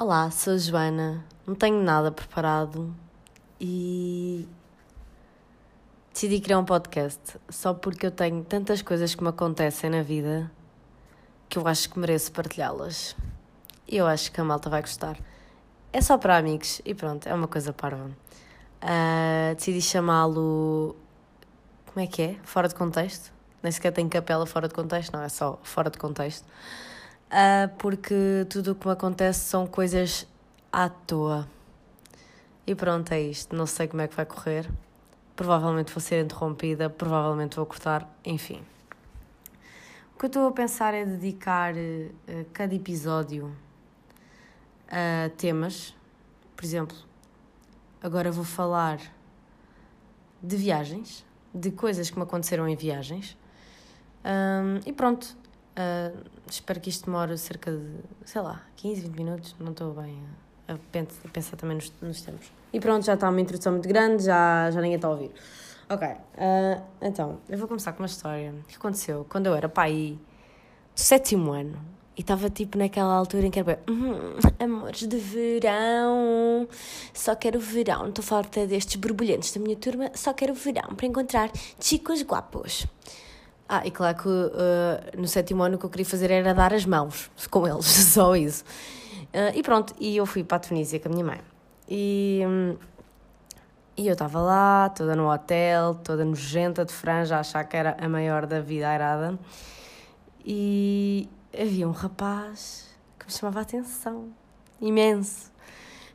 Olá, sou a Joana, não tenho nada preparado e decidi criar um podcast só porque eu tenho tantas coisas que me acontecem na vida que eu acho que mereço partilhá-las. E eu acho que a malta vai gostar. É só para amigos e pronto, é uma coisa parva. Uh, decidi chamá-lo. Como é que é? Fora de contexto? Nem sequer tem capela fora de contexto, não, é só fora de contexto uh, porque tudo o que me acontece são coisas à toa. E pronto, é isto. Não sei como é que vai correr. Provavelmente vou ser interrompida, provavelmente vou cortar, enfim. O que eu estou a pensar é dedicar uh, cada episódio a temas. Por exemplo, agora vou falar de viagens, de coisas que me aconteceram em viagens. Um, e pronto, Uh, espero que isto demore cerca de, sei lá, 15, 20 minutos. Não estou bem a, a pensar também nos, nos tempos. E pronto, já está uma introdução muito grande, já, já ninguém está a ouvir. Ok, uh, então, eu vou começar com uma história que aconteceu quando eu era pai do sétimo ano. E estava tipo naquela altura em que era hum, amores de verão, só quero verão, estou farta destes borbulhentos da minha turma, só quero verão para encontrar chicos guapos. Ah, e claro que uh, no sétimo ano o que eu queria fazer era dar as mãos com eles, só isso. Uh, e pronto, e eu fui para a Tunísia com a minha mãe. E, e eu estava lá, toda no hotel, toda nojenta de franja, a achar que era a maior da vida airada. E havia um rapaz que me chamava a atenção, imenso.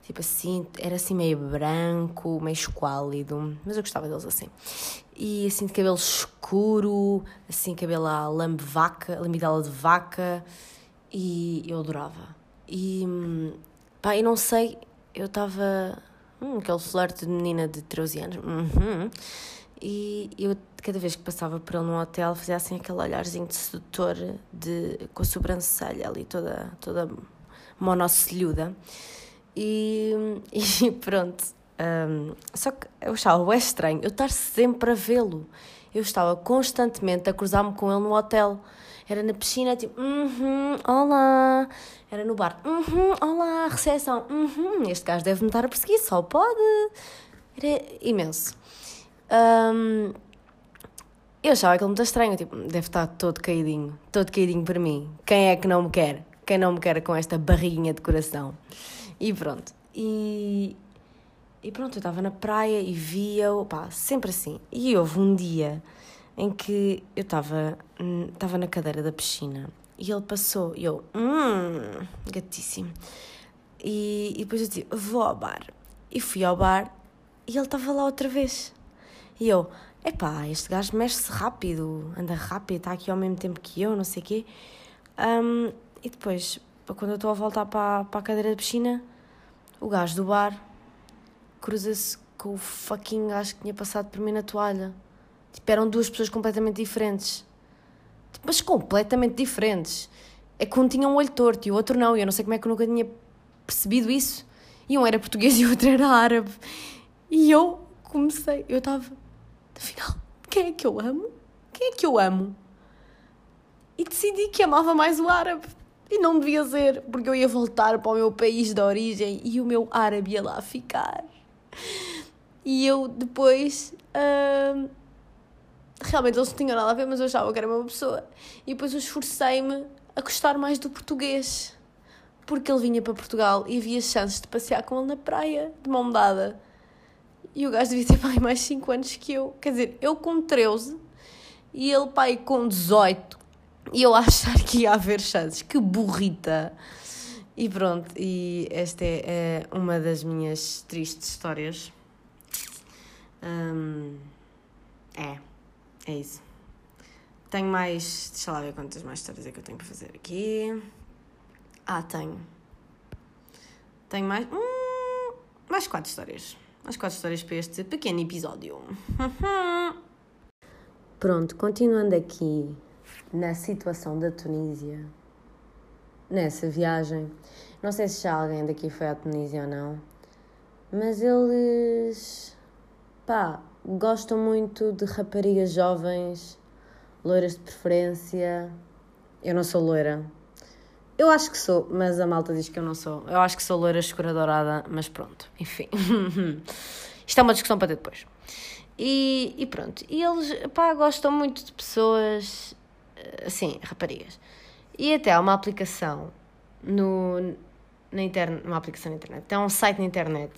Tipo assim, era assim meio branco, meio esquálido, mas eu gostava deles assim e assim de cabelo escuro, assim cabelo a lambe vaca, lambidela de vaca e eu adorava. E pá, e não sei, eu estava hum, aquele flerte de menina de 13 anos uhum, e eu cada vez que passava por ele no hotel fazia assim aquele olharzinho de sedutor de, com a sobrancelha ali toda, toda monocelhuda e, e pronto um, só que eu achava é estranho eu estar sempre a vê-lo. Eu estava constantemente a cruzar-me com ele no hotel. Era na piscina, tipo, uhum, olá. Era no bar, uhum, olá, recepção, uhum. Este gajo deve-me estar a perseguir, só pode. Era imenso. Um, eu achava aquilo muito estranho, tipo, deve estar todo caidinho, todo caidinho para mim. Quem é que não me quer? Quem não me quer com esta barriguinha de coração? E pronto. E, e pronto, eu estava na praia e via-o, pá, sempre assim. E houve um dia em que eu estava estava na cadeira da piscina e ele passou e eu, hum, gatíssimo. E, e depois eu disse, vou ao bar. E fui ao bar e ele estava lá outra vez. E eu, epá, este gajo mexe-se rápido, anda rápido, está aqui ao mesmo tempo que eu, não sei o quê. Um, e depois, quando eu estou a voltar para, para a cadeira da piscina, o gajo do bar cruza-se com o fucking gajo que tinha passado por mim na toalha. Tipo, eram duas pessoas completamente diferentes. Tipo, mas completamente diferentes. É que um tinha um olho torto e o outro não. E eu não sei como é que eu nunca tinha percebido isso. E um era português e o outro era árabe. E eu comecei, eu estava, afinal, quem é que eu amo? Quem é que eu amo? E decidi que amava mais o árabe. E não devia ser, porque eu ia voltar para o meu país de origem e o meu árabe ia lá ficar. E eu depois. Uh, realmente eles não tinham nada a ver, mas eu achava que era uma pessoa. E depois eu esforcei-me a gostar mais do português. Porque ele vinha para Portugal e havia chances de passear com ele na praia, de mão dada. E o gajo devia ter pai mais 5 anos que eu. Quer dizer, eu com 13 e ele pai com 18. E eu achar que ia haver chances. Que burrita! E pronto, e esta é, é uma das minhas tristes histórias. Um, é, é isso. Tenho mais. Deixa lá ver quantas mais histórias é que eu tenho para fazer aqui. Ah, tenho. Tenho mais. Hum, mais quatro histórias. Mais quatro histórias para este pequeno episódio. Pronto, continuando aqui na situação da Tunísia nessa viagem. Não sei se já alguém daqui foi à Tunísia ou não, mas eles, pá, gostam muito de raparigas jovens, loiras de preferência. Eu não sou loira, Eu acho que sou, mas a malta diz que eu não sou. Eu acho que sou loira escura dourada, mas pronto, enfim. Isto é uma discussão para ter depois. E, e pronto. E eles, pá, gostam muito de pessoas, assim, raparigas. E até há uma aplicação no, na internet, uma aplicação na internet, tem um site na internet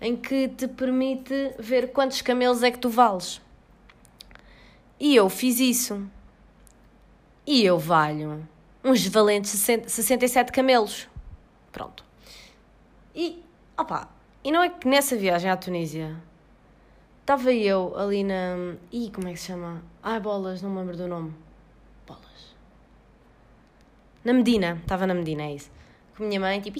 em que te permite ver quantos camelos é que tu vales. E eu fiz isso. E eu valho uns valentes 67 camelos. Pronto. E, opa, e não é que nessa viagem à Tunísia estava eu ali na. Ih, como é que se chama? Ai, bolas, não me lembro do nome. Bolas. Na Medina, estava na Medina, é isso. Com a minha mãe, tipo,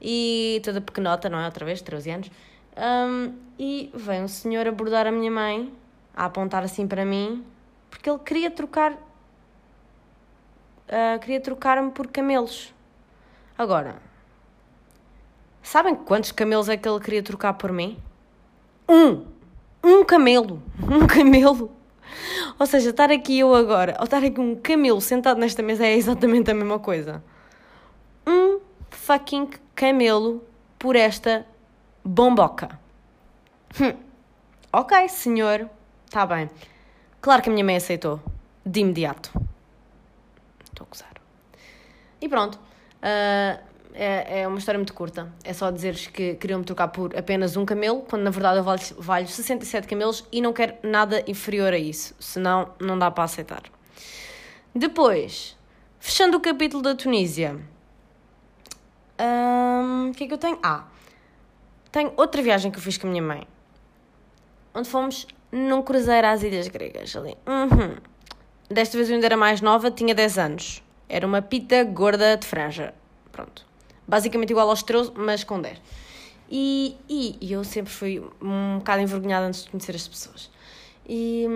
e toda pequenota, não é? Outra vez, 13 anos. Um, e vem um senhor abordar a minha mãe, a apontar assim para mim, porque ele queria trocar. Uh, queria trocar-me por camelos. Agora, sabem quantos camelos é que ele queria trocar por mim? Um! Um camelo! Um camelo! Ou seja, estar aqui eu agora, ou estar aqui um camelo sentado nesta mesa é exatamente a mesma coisa. Um fucking camelo por esta bomboca. Hum. Ok, senhor. Está bem. Claro que a minha mãe aceitou. De imediato. Estou a gozar. E pronto. Uh, é, é uma história muito curta. É só dizeres que queriam-me trocar por apenas um camelo, quando na verdade eu valho, valho 67 camelos e não quero nada inferior a isso. Senão, não dá para aceitar. Depois, fechando o capítulo da Tunísia. O um, que é que eu tenho? Ah, tenho outra viagem que eu fiz com a minha mãe. Onde fomos num cruzeiro às Ilhas Gregas. Ali. Uhum. Desta vez eu ainda era mais nova, tinha 10 anos. Era uma pita gorda de franja. Pronto. Basicamente igual aos 13, mas com 10. E, e, eu sempre fui um bocado envergonhada antes de conhecer as pessoas. E,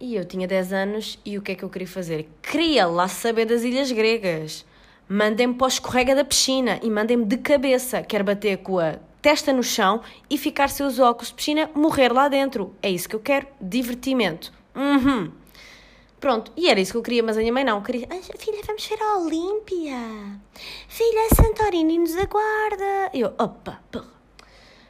e eu tinha 10 anos e o que é que eu queria fazer? Queria lá saber das ilhas gregas. Mandem-me para o escorrega da piscina e mandem-me de cabeça. Quero bater com a testa no chão e ficar seus óculos de piscina, morrer lá dentro. É isso que eu quero. Divertimento. Uhum. Pronto, e era isso que eu queria, mas a minha mãe não. Queria, filha, vamos ver a Olímpia. Filha, Santorini nos aguarda. Eu, opa, porra.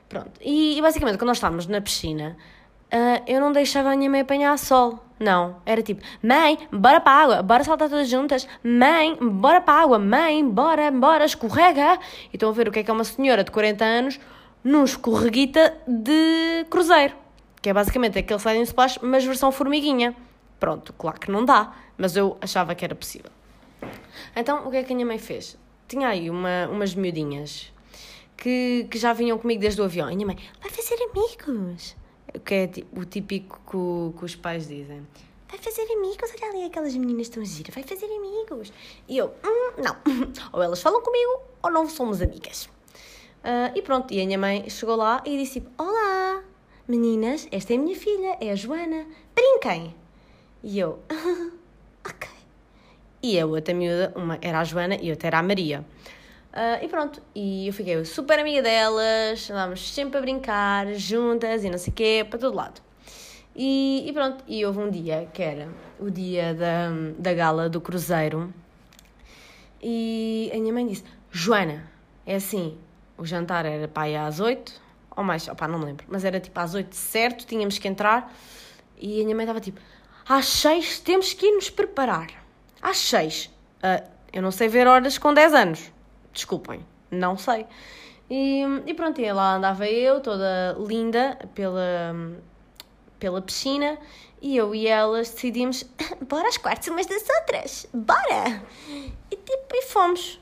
Pronto, e, e, basicamente quando nós estávamos na piscina, uh, eu não deixava a minha mãe apanhar sol. Não, era tipo, mãe, bora para a água, bora saltar todas juntas. Mãe, bora para a água. Mãe, bora, bora, escorrega. E estão a ver o que é que é uma senhora de 40 anos num escorreguita de cruzeiro. Que é basicamente aquele sliding splash, mas versão formiguinha. Pronto, claro que não dá, mas eu achava que era possível. Então, o que é que a minha mãe fez? Tinha aí uma, umas miudinhas que, que já vinham comigo desde o avião. E a minha mãe, vai fazer amigos. O que é o típico que, que os pais dizem. Vai fazer amigos, olha ali aquelas meninas tão giras, vai fazer amigos. E eu, hum, não. Ou elas falam comigo ou não somos amigas. Uh, e pronto, e a minha mãe chegou lá e disse: Olá, meninas, esta é a minha filha, é a Joana, brinquem. E eu, ok. E a outra miúda, uma era a Joana e outra era a Maria. Uh, e pronto, e eu fiquei super amiga delas, andávamos sempre a brincar, juntas e não sei o quê, para todo lado. E, e, pronto, e houve um dia que era o dia da, da gala do Cruzeiro, e a minha mãe disse: Joana, é assim, o jantar era aí às oito, ou mais, opá, não me lembro, mas era tipo às oito certo, tínhamos que entrar, e a minha mãe estava tipo: às seis temos que ir nos preparar. Às seis. Uh, eu não sei ver horas com 10 anos. Desculpem, não sei. E, e pronto, e lá andava eu, toda linda, pela, pela piscina, e eu e elas decidimos, bora às quartos umas das outras, bora! E tipo, e fomos.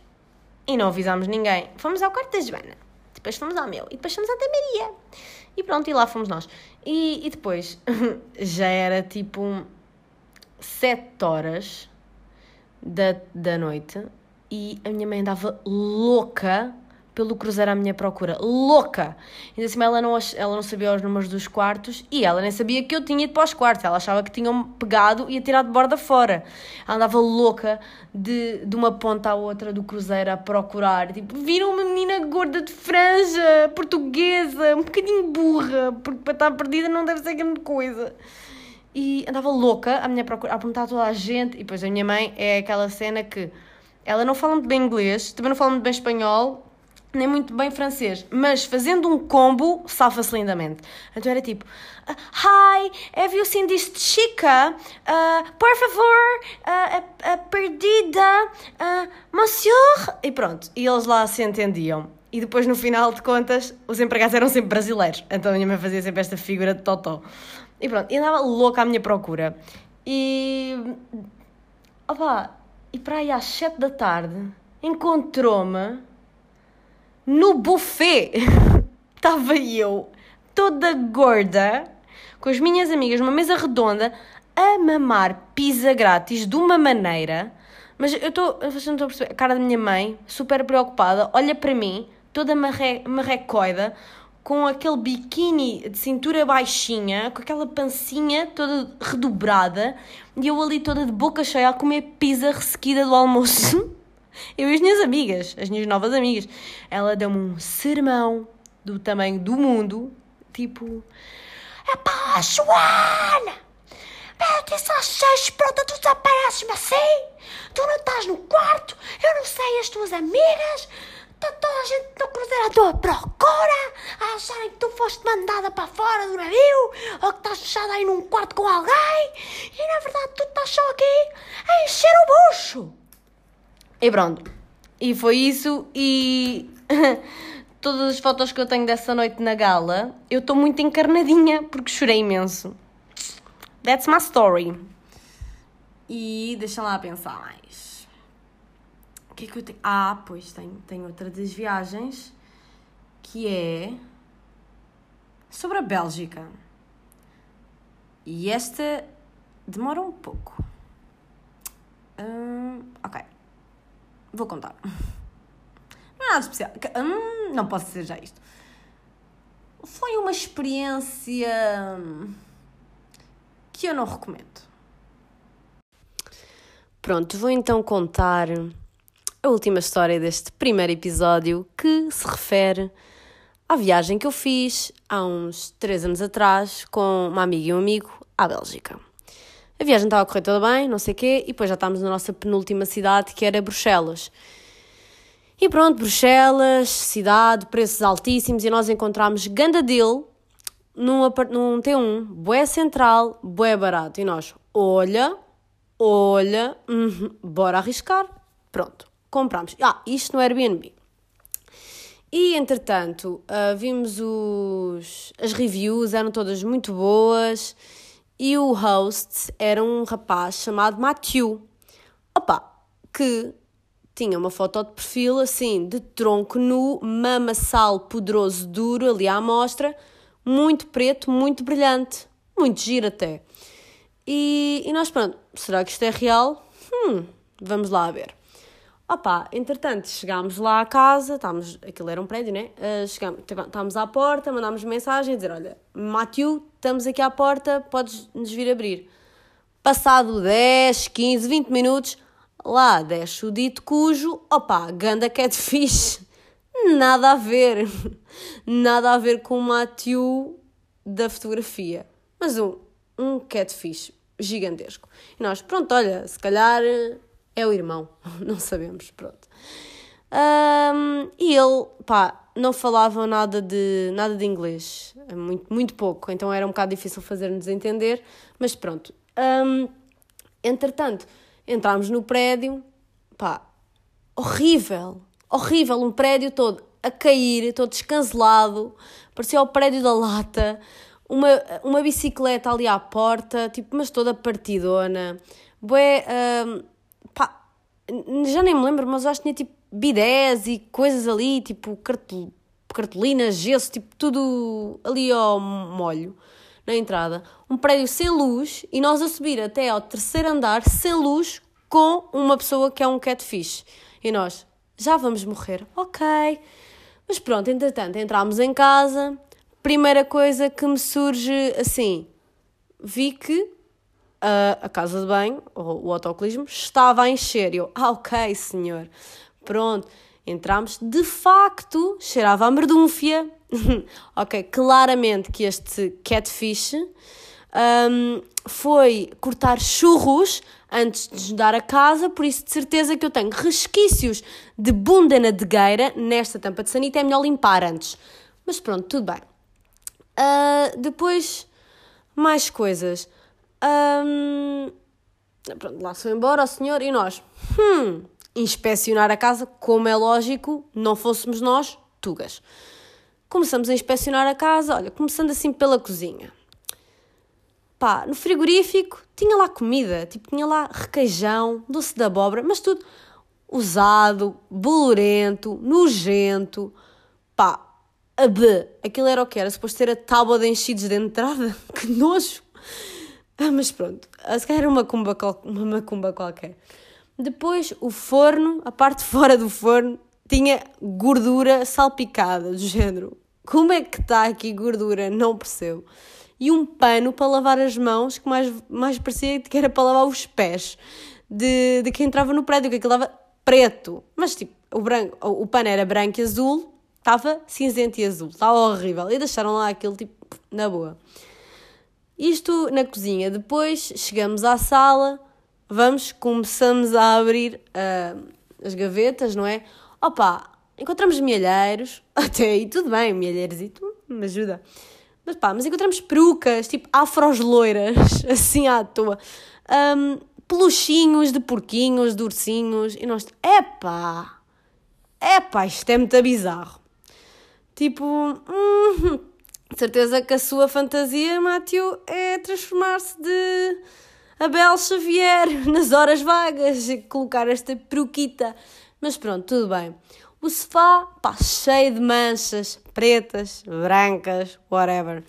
E não avisámos ninguém. Fomos ao quarto da Joana, depois fomos ao meu, e depois fomos ao da Maria. E pronto, e lá fomos nós. E, e depois já era tipo sete horas da, da noite e a minha mãe andava louca pelo cruzeiro à minha procura. Louca! Ainda assim, ela não, ela não sabia os números dos quartos e ela nem sabia que eu tinha ido para os quartos. Ela achava que tinham pegado e tirado de borda fora. Ela andava louca de, de uma ponta à outra do cruzeiro a procurar. Tipo, viram uma menina gorda de franja, portuguesa, um bocadinho burra, porque para estar perdida não deve ser grande coisa. E andava louca a minha procura, a perguntar a toda a gente. E depois a minha mãe é aquela cena que ela não fala muito bem inglês, também não fala muito bem espanhol, nem muito bem francês, mas fazendo um combo, salva-se lindamente. Então era tipo: uh, Hi, have you seen this chica? Uh, por favor, uh, uh, perdida, monsieur. E pronto, e eles lá se entendiam. E depois, no final de contas, os empregados eram sempre brasileiros. Então a minha mãe fazia sempre esta figura de totó. E pronto, e andava louca à minha procura. E. Opa, e para aí às 7 da tarde, encontrou-me no buffet. Estava eu, toda gorda, com as minhas amigas, numa mesa redonda, a mamar pizza grátis de uma maneira. Mas eu estou, vocês não estão a perceber, a cara da minha mãe, super preocupada, olha para mim, toda marre, marrecoida, com aquele biquíni de cintura baixinha, com aquela pancinha toda redobrada, e eu ali toda de boca cheia a comer pizza ressequida do almoço. Eu e as minhas amigas, as minhas novas amigas. Ela deu-me um sermão do tamanho do mundo, tipo... Epá, Joana! Mete essas seis pronto, tu desapareces-me assim! Tu não estás no quarto, eu não sei as tuas amigas, está toda a gente no cruzeiro à tua procura, a acharem que tu foste mandada para fora do navio, ou que estás fechada aí num quarto com alguém, e na verdade tu estás só aqui a encher o bucho. E pronto. E foi isso. E todas as fotos que eu tenho dessa noite na gala, eu estou muito encarnadinha porque chorei imenso. That's my story. E deixa lá pensar mais. O que é que eu tenho? Ah, pois tenho, tenho outra das viagens que é sobre a Bélgica. E esta demora um pouco. Hum, ok. Vou contar. Não é nada especial. Hum, não posso dizer já isto. Foi uma experiência que eu não recomendo. Pronto, vou então contar a última história deste primeiro episódio que se refere à viagem que eu fiz há uns 3 anos atrás com uma amiga e um amigo à Bélgica. A viagem estava a correr toda bem, não sei o quê, e depois já estávamos na nossa penúltima cidade, que era Bruxelas. E pronto, Bruxelas, cidade, preços altíssimos, e nós encontramos Gandadil num, num T1, bué central, bué barato. E nós, olha, olha, uhum, bora arriscar. Pronto, compramos. Ah, isto no Airbnb. E entretanto, uh, vimos os, as reviews, eram todas muito boas e o host era um rapaz chamado Matthew. Opa, que tinha uma foto de perfil assim, de tronco nu, mamassal poderoso duro ali à mostra, muito preto, muito brilhante, muito giro até. E, e nós, pronto, será que isto é real? Hum, vamos lá ver. Opa, entretanto, chegámos lá à casa, estávamos, aquilo era um prédio, né? Uh, chegámos, estávamos à porta, mandámos mensagem a dizer: Olha, Matthew, estamos aqui à porta, podes-nos vir abrir. Passado 10, 15, 20 minutos, lá desce o dito cujo, opa, ganda catfish. Nada a ver. Nada a ver com o Matthew da fotografia. Mas um, um catfish gigantesco. E nós, pronto, olha, se calhar é o irmão, não sabemos, pronto. Um, e ele, pá, não falava nada de, nada de inglês, muito, muito pouco, então era um bocado difícil fazer-nos entender, mas pronto. Um, entretanto, entramos no prédio, pá, horrível, horrível, um prédio todo a cair, todo descancelado, parecia o prédio da lata, uma, uma bicicleta ali à porta, tipo, mas toda partidona, bué, um, já nem me lembro, mas acho que tinha tipo bidés e coisas ali, tipo cartol, cartolinas, gesso, tipo tudo ali ao molho na entrada. Um prédio sem luz e nós a subir até ao terceiro andar sem luz com uma pessoa que é um catfish. E nós, já vamos morrer, ok. Mas pronto, entretanto, entramos em casa. Primeira coisa que me surge assim, vi que a, a casa de banho, ou o autocolismo, estava a encher. Eu, ah, ok, senhor. Pronto, entramos. De facto, cheirava a merdúnfia. ok, claramente que este catfish um, foi cortar churros antes de nos dar a casa, por isso de certeza que eu tenho resquícios de bunda na degueira nesta tampa de sanita, é melhor limpar antes. Mas pronto, tudo bem. Uh, depois, mais coisas. Um, pronto, lá se embora o senhor e nós, hum, inspecionar a casa, como é lógico, não fôssemos nós, tugas. Começamos a inspecionar a casa, olha, começando assim pela cozinha pá, no frigorífico tinha lá comida, tipo, tinha lá requeijão, doce de abóbora, mas tudo usado, bolorento, nojento, pá, a B. Aquilo era o que era, suposto ter a tábua de enchidos de entrada, que nojo. Ah, mas pronto, ah, se calhar era uma macumba, uma macumba qualquer. Depois, o forno, a parte fora do forno, tinha gordura salpicada, do género. Como é que está aqui gordura? Não percebo e um pano para lavar as mãos, que mais, mais parecia que era para lavar os pés de, de quem entrava no prédio, que aquilo estava preto. Mas tipo, o, branco, o pano era branco e azul, estava cinzento e azul, estava horrível. E deixaram lá aquilo tipo, na boa. Isto na cozinha. Depois chegamos à sala, vamos, começamos a abrir uh, as gavetas, não é? Opa, encontramos milheiros, até aí tudo bem, milheiros e tu me ajuda. Mas pá, mas encontramos perucas, tipo afros loiras, assim à toa. Um, peluchinhos de porquinhos, de ursinhos. E nós, epá, epá, isto é muito bizarro. Tipo, hum, certeza que a sua fantasia, Matthew, é transformar-se de Abel Xavier nas horas vagas e colocar esta peruquita. Mas pronto, tudo bem. O sofá, pá, cheio de manchas pretas, brancas, whatever.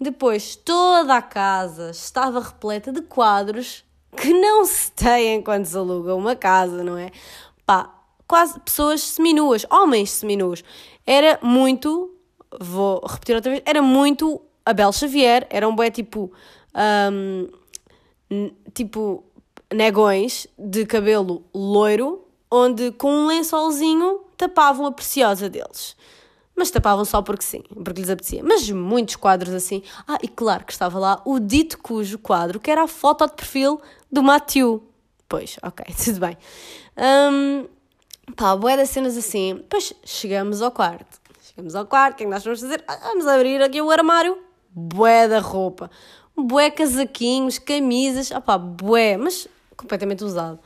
Depois, toda a casa estava repleta de quadros que não se têm quando se aluga uma casa, não é? Pá, quase pessoas seminuas, homens seminus. Era muito, vou repetir outra vez, era muito Abel Xavier, era um bué tipo, um, tipo negões de cabelo loiro, onde com um lençolzinho tapavam a preciosa deles. Mas tapavam só porque sim, porque lhes apetecia. Mas muitos quadros assim. Ah, e claro que estava lá o dito cujo quadro, que era a foto de perfil do Matthew. Pois, ok, tudo bem. Um, pá, boé das cenas assim. Depois chegamos ao quarto. Chegamos ao quarto, o que é que nós vamos fazer? Ah, vamos abrir aqui o armário. Bué da roupa. Bué casaquinhos, camisas. Ah pá, bué, mas completamente usado.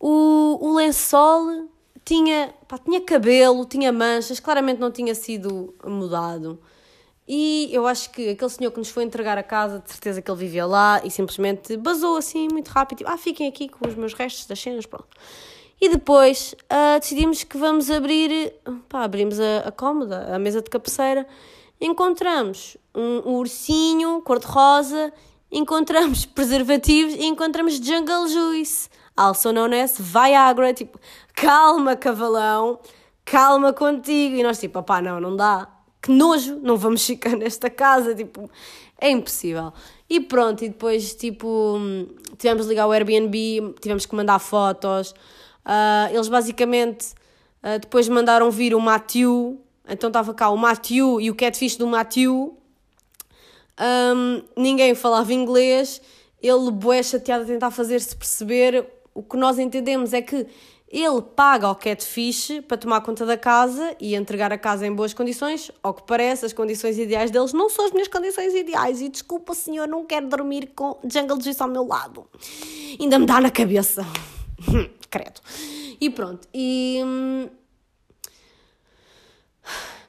O, o lençol tinha, pá, tinha cabelo, tinha manchas, claramente não tinha sido mudado. E eu acho que aquele senhor que nos foi entregar a casa, de certeza que ele vivia lá e simplesmente basou assim muito rápido, tipo, ah, fiquem aqui com os meus restos das cenas, pronto. E depois uh, decidimos que vamos abrir, pá, abrimos a, a cómoda, a mesa de cabeceira, encontramos um, um ursinho cor-de-rosa, encontramos preservativos e encontramos Jungle Juice also known as Viagra, tipo, calma, cavalão, calma contigo. E nós, tipo, opá, não, não dá. Que nojo, não vamos ficar nesta casa, tipo, é impossível. E pronto, e depois, tipo, tivemos de ligar o Airbnb, tivemos que mandar fotos. Uh, eles basicamente uh, depois mandaram vir o Matthew, então estava cá o Matthew e o catfish do Matthew. Um, ninguém falava inglês, ele, bué chateado, a tentar fazer-se perceber o que nós entendemos é que ele paga ao catfish para tomar conta da casa e entregar a casa em boas condições. Ao que parece, as condições ideais deles não são as minhas condições ideais. E desculpa, senhor, não quero dormir com Jungle Juice ao meu lado. Ainda me dá na cabeça. Credo. E pronto. E. Hum,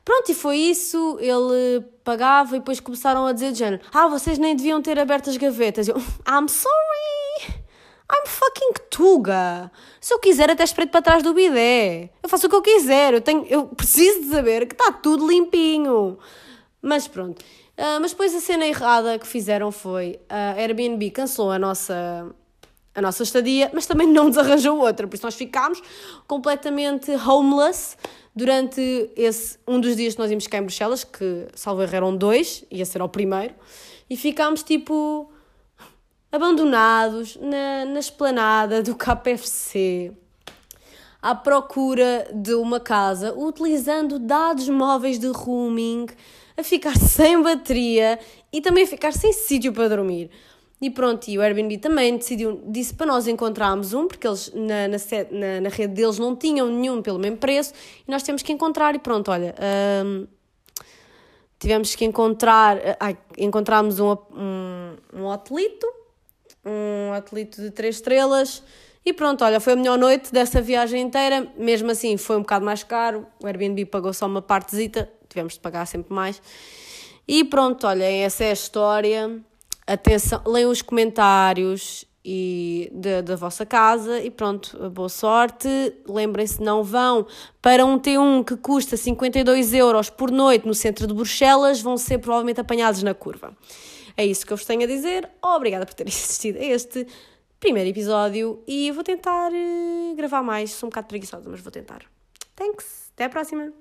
pronto, e foi isso. Ele pagava e depois começaram a dizer de género: Ah, vocês nem deviam ter aberto as gavetas. Eu, I'm sorry. I'm fucking Tuga. Se eu quiser, até espreito para trás do bidé. Eu faço o que eu quiser. Eu, tenho, eu preciso de saber que está tudo limpinho. Mas pronto. Uh, mas depois a cena errada que fizeram foi a Airbnb cancelou a nossa, a nossa estadia, mas também não nos arranjou outra. Por isso nós ficámos completamente homeless durante esse, um dos dias que nós íamos ficar em Bruxelas, que salvo erro eram dois, ia ser ao primeiro, e ficámos tipo abandonados na, na esplanada do KFC, à procura de uma casa, utilizando dados móveis de roaming, a ficar sem bateria e também a ficar sem sítio para dormir. E pronto, e o Airbnb também decidiu, disse para nós encontrarmos um, porque eles na, na, na, na rede deles não tinham nenhum pelo mesmo preço, e nós temos que encontrar, e pronto, olha, hum, tivemos que encontrar, ai, encontramos um, um, um hotelito, um hotelito de três estrelas, e pronto, olha, foi a melhor noite dessa viagem inteira, mesmo assim foi um bocado mais caro, o Airbnb pagou só uma partezita, tivemos de pagar sempre mais, e pronto, olha, essa é a história atenção, leiam os comentários e da, da vossa casa e pronto, boa sorte. Lembrem-se, não vão para um T1 que custa 52 euros por noite no centro de Bruxelas, vão ser provavelmente apanhados na curva. É isso que eu vos tenho a dizer. Obrigada por terem assistido a este primeiro episódio e vou tentar uh, gravar mais. Sou um bocado preguiçosa, mas vou tentar. Thanks! Até à próxima!